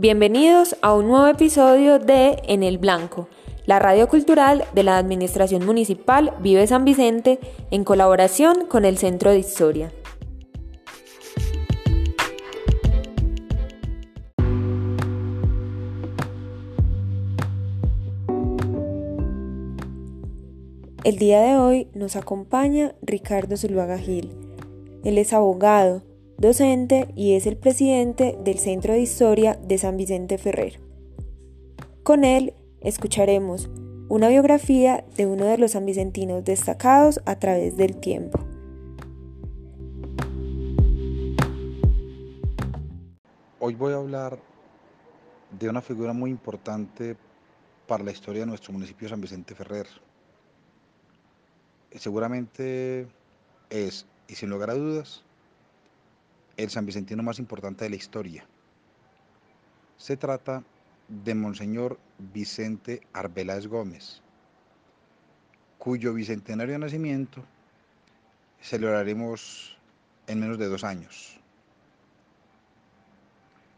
Bienvenidos a un nuevo episodio de En el Blanco, la radio cultural de la Administración Municipal Vive San Vicente en colaboración con el Centro de Historia. El día de hoy nos acompaña Ricardo Zuluaga Gil. Él es abogado, docente y es el presidente del Centro de Historia de San Vicente Ferrer. Con él escucharemos una biografía de uno de los sanvicentinos destacados a través del tiempo. Hoy voy a hablar de una figura muy importante para la historia de nuestro municipio de San Vicente Ferrer seguramente es, y sin lugar a dudas, el San Vicentino más importante de la historia. Se trata de Monseñor Vicente Arbeláez Gómez, cuyo bicentenario de nacimiento celebraremos en menos de dos años.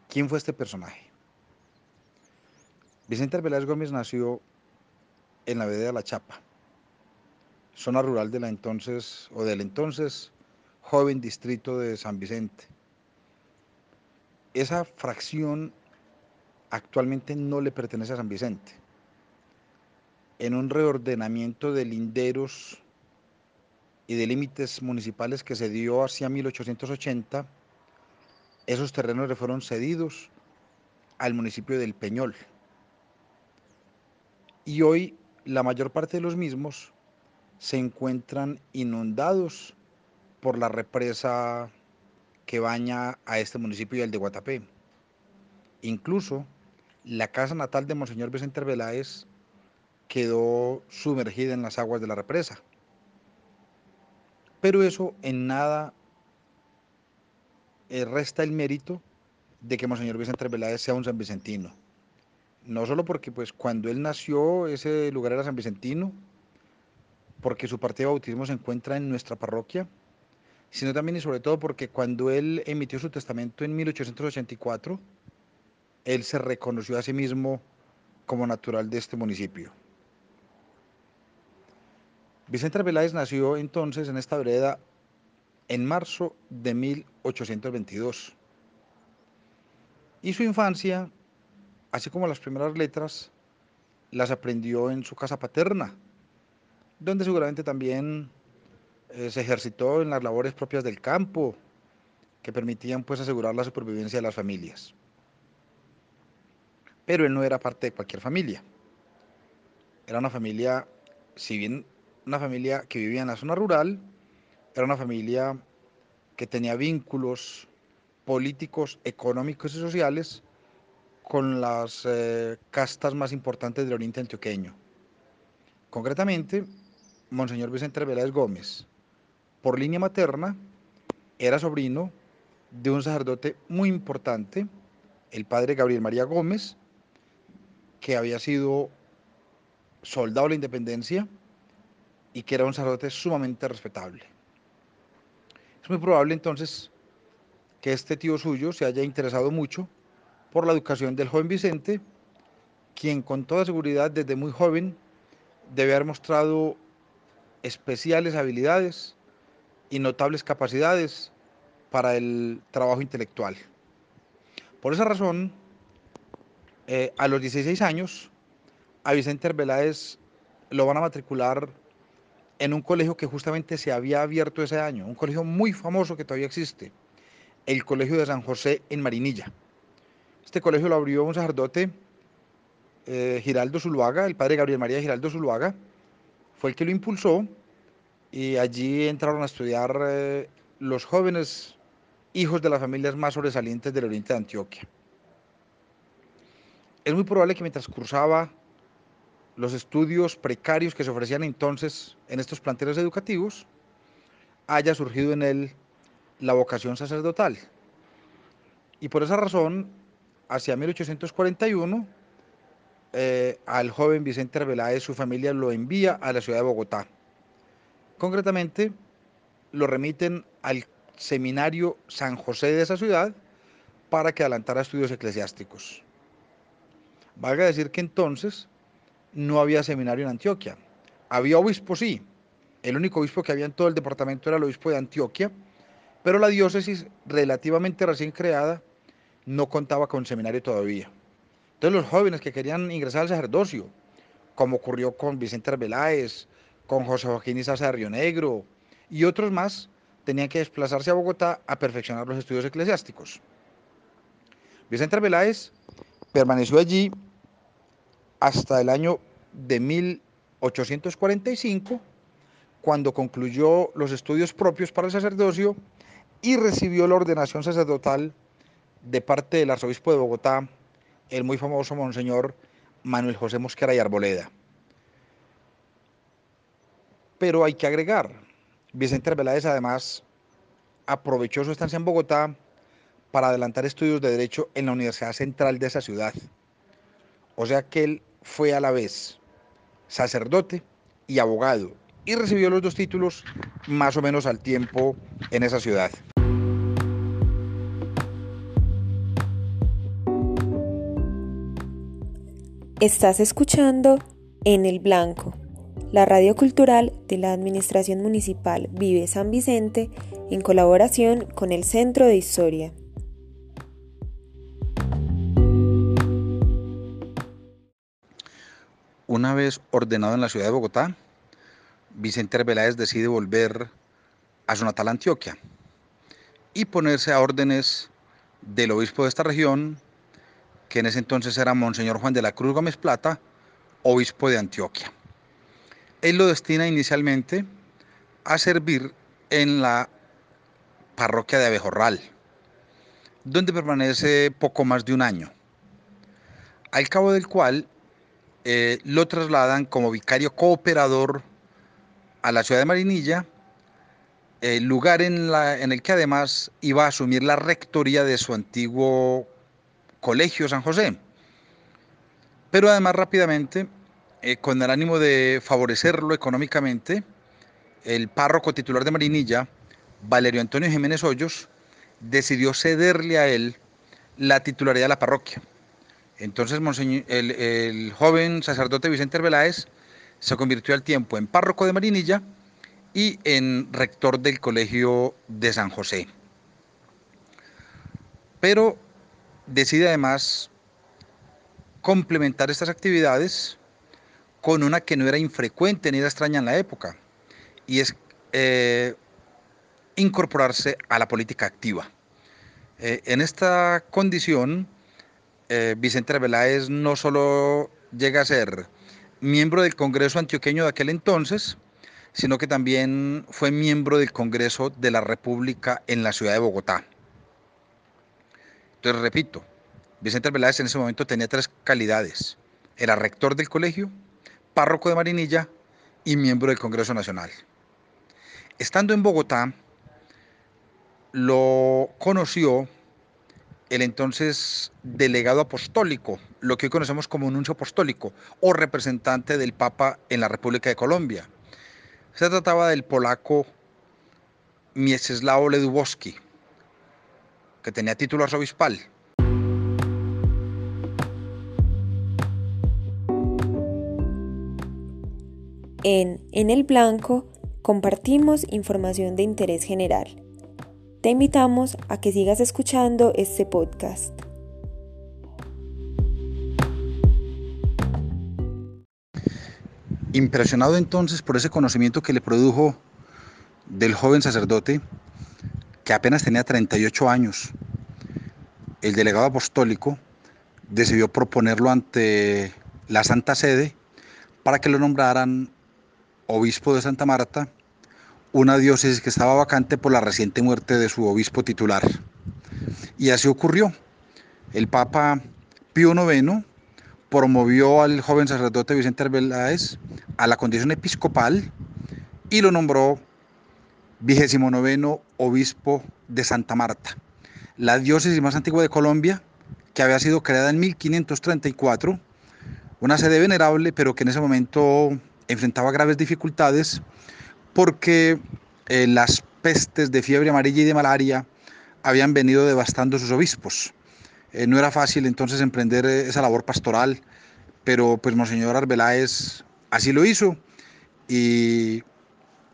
¿Quién fue este personaje? Vicente Arbeláez Gómez nació en la vereda de La Chapa, zona rural de la entonces o del entonces joven distrito de San Vicente. Esa fracción actualmente no le pertenece a San Vicente. En un reordenamiento de linderos y de límites municipales que se dio hacia 1880, esos terrenos le fueron cedidos al municipio del Peñol. Y hoy la mayor parte de los mismos se encuentran inundados por la represa que baña a este municipio y al de Guatapé. Incluso la casa natal de Monseñor Vicente Arbeláez quedó sumergida en las aguas de la represa. Pero eso en nada eh, resta el mérito de que Monseñor Vicente Arbeláez sea un san vicentino. No solo porque pues cuando él nació ese lugar era san vicentino, porque su partido de bautismo se encuentra en nuestra parroquia, sino también y sobre todo porque cuando él emitió su testamento en 1884, él se reconoció a sí mismo como natural de este municipio. Vicente Arbeláez nació entonces en esta vereda en marzo de 1822. Y su infancia, así como las primeras letras, las aprendió en su casa paterna, donde seguramente también eh, se ejercitó en las labores propias del campo, que permitían pues asegurar la supervivencia de las familias. Pero él no era parte de cualquier familia. Era una familia, si bien una familia que vivía en la zona rural, era una familia que tenía vínculos políticos, económicos y sociales con las eh, castas más importantes del oriente antioqueño. Concretamente, Monseñor Vicente Arbeláez Gómez, por línea materna, era sobrino de un sacerdote muy importante, el padre Gabriel María Gómez, que había sido soldado de la independencia y que era un sacerdote sumamente respetable. Es muy probable entonces que este tío suyo se haya interesado mucho por la educación del joven Vicente, quien con toda seguridad desde muy joven debe haber mostrado especiales habilidades y notables capacidades para el trabajo intelectual. Por esa razón, eh, a los 16 años, a Vicente Arbeláez lo van a matricular en un colegio que justamente se había abierto ese año, un colegio muy famoso que todavía existe, el Colegio de San José en Marinilla. Este colegio lo abrió un sacerdote, eh, Giraldo Zuluaga, el padre Gabriel María Giraldo Zuluaga, fue el que lo impulsó y allí entraron a estudiar eh, los jóvenes hijos de las familias más sobresalientes del oriente de Antioquia. Es muy probable que mientras cursaba los estudios precarios que se ofrecían entonces en estos planteles educativos, haya surgido en él la vocación sacerdotal. Y por esa razón, hacia 1841, eh, al joven Vicente Arbeláez, su familia lo envía a la ciudad de Bogotá. Concretamente, lo remiten al seminario San José de esa ciudad para que adelantara estudios eclesiásticos. Valga decir que entonces no había seminario en Antioquia. Había obispo, sí. El único obispo que había en todo el departamento era el obispo de Antioquia, pero la diócesis relativamente recién creada no contaba con seminario todavía. Entonces los jóvenes que querían ingresar al sacerdocio, como ocurrió con Vicente Arbeláez, con José Joaquín Isaza de Río Negro y otros más, tenían que desplazarse a Bogotá a perfeccionar los estudios eclesiásticos. Vicente Arbeláez permaneció allí hasta el año de 1845, cuando concluyó los estudios propios para el sacerdocio y recibió la ordenación sacerdotal de parte del arzobispo de Bogotá, el muy famoso Monseñor Manuel José Mosquera y Arboleda. Pero hay que agregar, Vicente Arbeláez además aprovechó su estancia en Bogotá para adelantar estudios de Derecho en la Universidad Central de esa ciudad. O sea que él fue a la vez sacerdote y abogado y recibió los dos títulos más o menos al tiempo en esa ciudad. Estás escuchando En el Blanco, la radio cultural de la Administración Municipal Vive San Vicente en colaboración con el Centro de Historia. Una vez ordenado en la ciudad de Bogotá, Vicente Arbeláez decide volver a su natal Antioquia y ponerse a órdenes del obispo de esta región, que en ese entonces era Monseñor Juan de la Cruz Gómez Plata, obispo de Antioquia. Él lo destina inicialmente a servir en la parroquia de Abejorral, donde permanece poco más de un año, al cabo del cual eh, lo trasladan como vicario cooperador a la ciudad de Marinilla, el lugar en el que además iba a asumir la rectoría de su antiguo Colegio San José. Pero además rápidamente, eh, con el ánimo de favorecerlo económicamente, el párroco titular de Marinilla, Valerio Antonio Jiménez Hoyos, decidió cederle a él la titularidad de la parroquia. Entonces el, el, joven sacerdote Vicente Arbeláez se convirtió al tiempo en párroco de Marinilla y en rector del colegio de San José. Pero decide además complementar estas actividades con una que no era infrecuente ni era extraña en la época, y es eh, incorporarse a la política activa. Eh, en esta condición, eh, Vicente Arbeláez no solo llega a ser miembro del Congreso Antioqueño de aquel entonces, sino que también fue miembro del Congreso de la República en la ciudad de Bogotá. Entonces, repito, Vicente Arbeláez en ese momento tenía tres calidades. Era rector del colegio, párroco de Marinilla y miembro del Congreso Nacional. Estando en Bogotá, lo conoció el entonces delegado apostólico, lo que hoy conocemos como nuncio apostólico o representante del Papa en la República de Colombia. Se trataba del polaco Mieczysław Ledubowski, que tenía título arzobispal. En En el Blanco compartimos información de interés general. Te invitamos a que sigas escuchando este podcast. Impresionado entonces por ese conocimiento que le produjo del joven sacerdote, que apenas tenía 38 años, el delegado apostólico decidió proponerlo ante la Santa Sede para que lo nombraran obispo de Santa Marta, una diócesis que estaba vacante por la reciente muerte de su obispo titular. Y así ocurrió. El Papa Pío IX promovió al joven sacerdote Vicente Arbeláez a la condición episcopal y lo nombró vigésimo noveno obispo de Santa Marta, la diócesis más antigua de Colombia, que había sido creada en 1534, una sede venerable, pero que en ese momento enfrentaba graves dificultades porque eh, las pestes de fiebre amarilla y de malaria habían venido devastando sus obispos. Eh, no era fácil entonces emprender eh, esa labor pastoral pero pues Monseñor Arbeláez así lo hizo y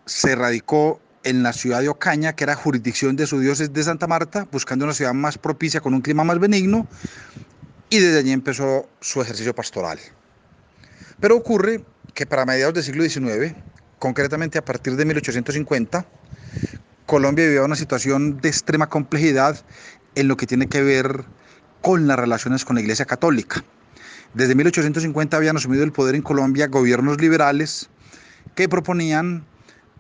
se radicó en la ciudad de Ocaña, que era jurisdicción de su diócesis de Santa Marta, buscando una ciudad más propicia, con un clima más benigno, y desde allí empezó su ejercicio pastoral. Pero ocurre que para mediados del siglo XIX, concretamente a partir de 1850, Colombia vivía una situación de extrema complejidad en lo que tiene que ver con las relaciones con la Iglesia Católica. Desde 1850 habían asumido el poder en Colombia gobiernos liberales que proponían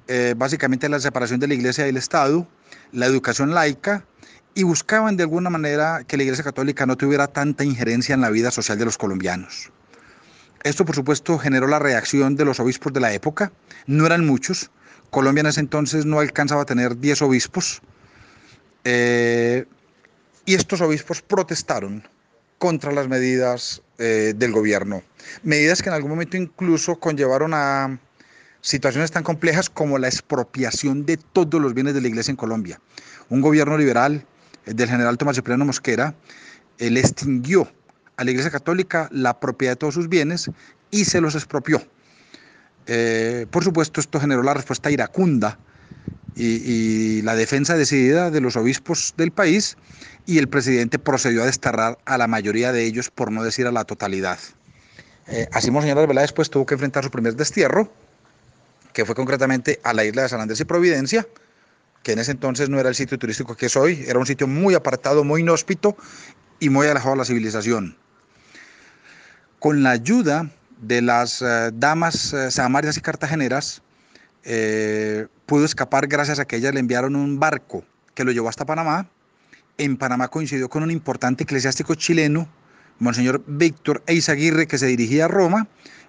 eh, básicamente la separación de la iglesia y del Estado, la educación laica y buscaban de alguna manera que la iglesia católica no tuviera tanta injerencia en la vida social de los colombianos. Esto por supuesto generó la reacción de los obispos de la época, no eran muchos, Colombia en ese entonces no alcanzaba a tener 10 obispos, eh, y estos obispos protestaron contra las medidas eh, del gobierno, medidas que en algún momento incluso conllevaron a situaciones tan complejas como la expropiación de todos los bienes de la iglesia en Colombia. Un gobierno liberal eh, del general Tomás Cipriano Mosquera le extinguió a la iglesia católica la propiedad de todos sus bienes y se los expropió. Eh, por supuesto, esto generó la respuesta iracunda y, la defensa decidida de los obispos del país y el presidente procedió a desterrar a la mayoría de ellos, por no decir a la totalidad. así Monseñor Arbeláez después tuvo que enfrentar su primer destierro, que fue concretamente a la isla de San Andrés y Providencia, que en ese entonces no era el sitio turístico que es hoy, era un sitio muy apartado, muy inhóspito y muy alejado de la civilización. Con la ayuda de las eh, damas uh, samarias y cartageneras, eh, pudo escapar gracias a que ellas le enviaron un barco que lo llevó hasta Panamá. En Panamá coincidió con un importante eclesiástico chileno, Monseñor Víctor Eizaguirre, que se dirigía a Roma,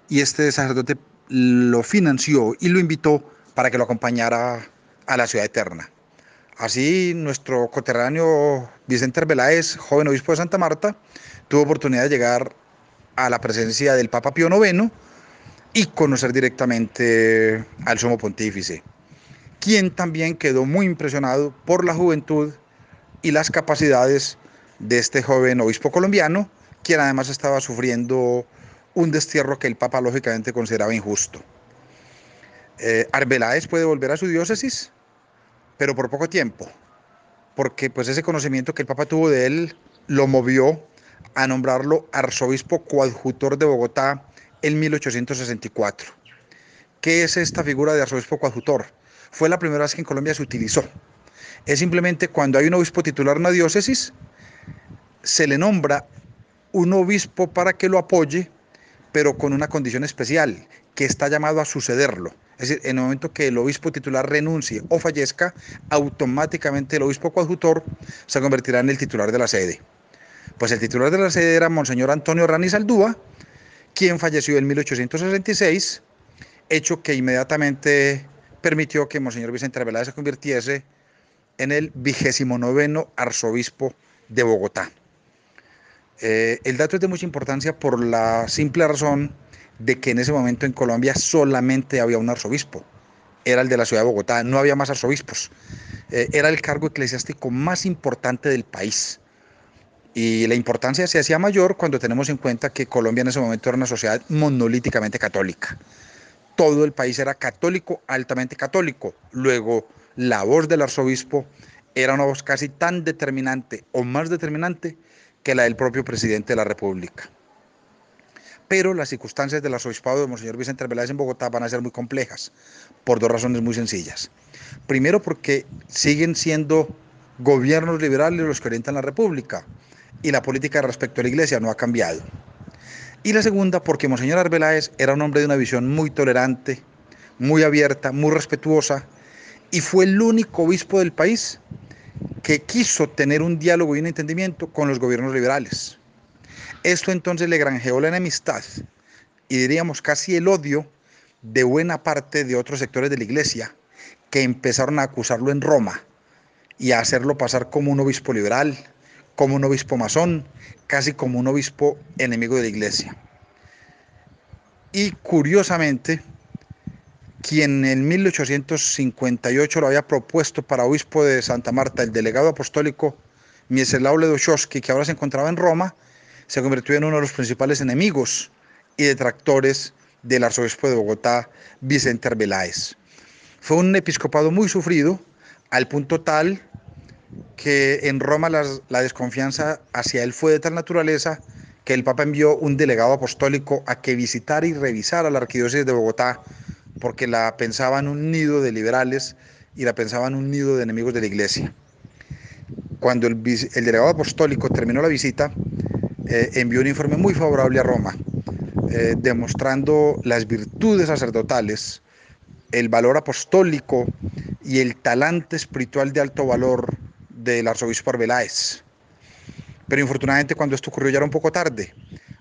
y este sacerdote lo financió y lo invitó para que lo acompañara a la ciudad eterna. Así nuestro coterráneo Vicente Arbeláez, joven obispo de Santa Marta, tuvo oportunidad de llegar a la presencia del Papa Pío IX y conocer directamente al sumo pontífice, quien también quedó muy impresionado por la juventud y las capacidades de este joven obispo colombiano, quien además estaba sufriendo un destierro que el Papa lógicamente consideraba injusto. Eh, Arbeláez puede volver a su diócesis, pero por poco tiempo, porque pues ese conocimiento que el Papa tuvo de él lo movió a nombrarlo arzobispo coadjutor de Bogotá en 1864. ¿Qué es esta figura de arzobispo coadjutor? Fue la primera vez que en Colombia se utilizó. Es simplemente cuando hay un obispo titular en una diócesis, se le nombra un obispo para que lo apoye pero con una condición especial, que está llamado a sucederlo. Es decir, en el momento que el obispo titular renuncie o fallezca, automáticamente el obispo coadjutor se convertirá en el titular de la sede. Pues el titular de la sede era Monseñor Antonio Rani Saldúa, quien falleció en 1866, hecho que inmediatamente permitió que Monseñor Vicente Arbeláez se convirtiese en el vigésimo noveno arzobispo de Bogotá. Eh, el dato es de mucha importancia por la simple razón de que en ese momento en Colombia solamente había un arzobispo, era el de la ciudad de Bogotá, no había más arzobispos, eh, era el cargo eclesiástico más importante del país. Y la importancia se hacía mayor cuando tenemos en cuenta que Colombia en ese momento era una sociedad monolíticamente católica. Todo el país era católico, altamente católico. Luego, la voz del arzobispo era una voz casi tan determinante o más determinante que la del propio presidente de la República. Pero las circunstancias del arzobispado de Monseñor Vicente Arbeláez en Bogotá van a ser muy complejas, por dos razones muy sencillas. Primero, porque siguen siendo gobiernos liberales los que orientan la República y la política respecto a la Iglesia no ha cambiado. Y la segunda, porque Monseñor Arbeláez era un hombre de una visión muy tolerante, muy abierta, muy respetuosa, y fue el único obispo del país que quiso tener un diálogo y un entendimiento con los gobiernos liberales. Esto entonces le granjeó la enemistad y diríamos casi el odio de buena parte de otros sectores de la iglesia que empezaron a acusarlo en Roma y a hacerlo pasar como un obispo liberal, como un obispo masón, casi como un obispo enemigo de la iglesia. Y curiosamente, quien en 1858 lo había propuesto para obispo de Santa Marta, el delegado apostólico Mieczysław Ledochowski, que ahora se encontraba en Roma, se convirtió en uno de los principales enemigos y detractores del arzobispo de Bogotá, Vicente Arbeláez. Fue un episcopado muy sufrido, al punto tal que en Roma la desconfianza hacia él fue de tal naturaleza que el Papa envió un delegado apostólico a que visitara y revisara la arquidiócesis de Bogotá, porque la pensaban un nido de liberales y la pensaban un nido de enemigos de la iglesia. Cuando el, delegado apostólico terminó la visita, eh, envió un informe muy favorable a Roma, eh, demostrando las virtudes sacerdotales, el valor apostólico y el talante espiritual de alto valor del arzobispo Arbeláez. Pero infortunadamente cuando esto ocurrió ya era un poco tarde.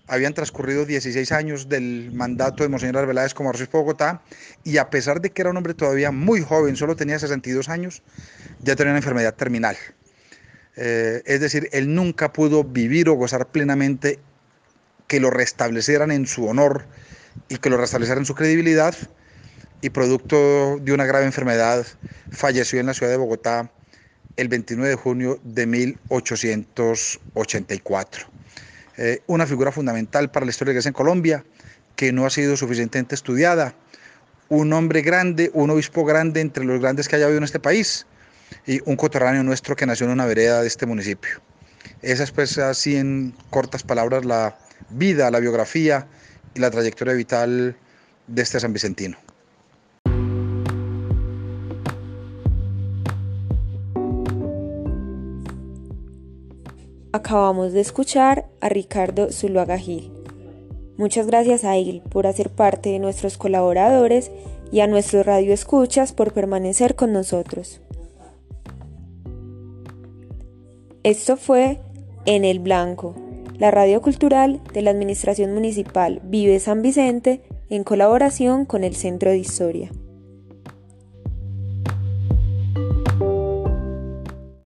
Habían transcurrido 16 años del mandato de Monseñor Arbeláez como arzobispo de Bogotá y a pesar de que era un hombre todavía muy joven, solo tenía 62 años, ya tenía una enfermedad terminal. Eh, es decir, él nunca pudo vivir o gozar plenamente que lo restablecieran en su honor y que lo restablecieran en su credibilidad y producto de una grave enfermedad falleció en la ciudad de Bogotá el 29 de junio de 1884. Eh, una figura fundamental para la historia de la iglesia en Colombia que no ha sido suficientemente estudiada. Un hombre grande, un obispo grande entre los grandes que haya habido en este país y un coterráneo nuestro que nació en una vereda de este municipio. Esa es pues así en cortas palabras la vida, la biografía y la trayectoria vital de este San Vicentino. Acabamos de escuchar a Ricardo Zuluaga Gil. Muchas gracias a él por hacer parte de nuestros colaboradores y a nuestros radioescuchas por permanecer con nosotros. Esto fue En el Blanco, la radio cultural de la Administración Municipal Vive San Vicente en colaboración con el Centro de Historia.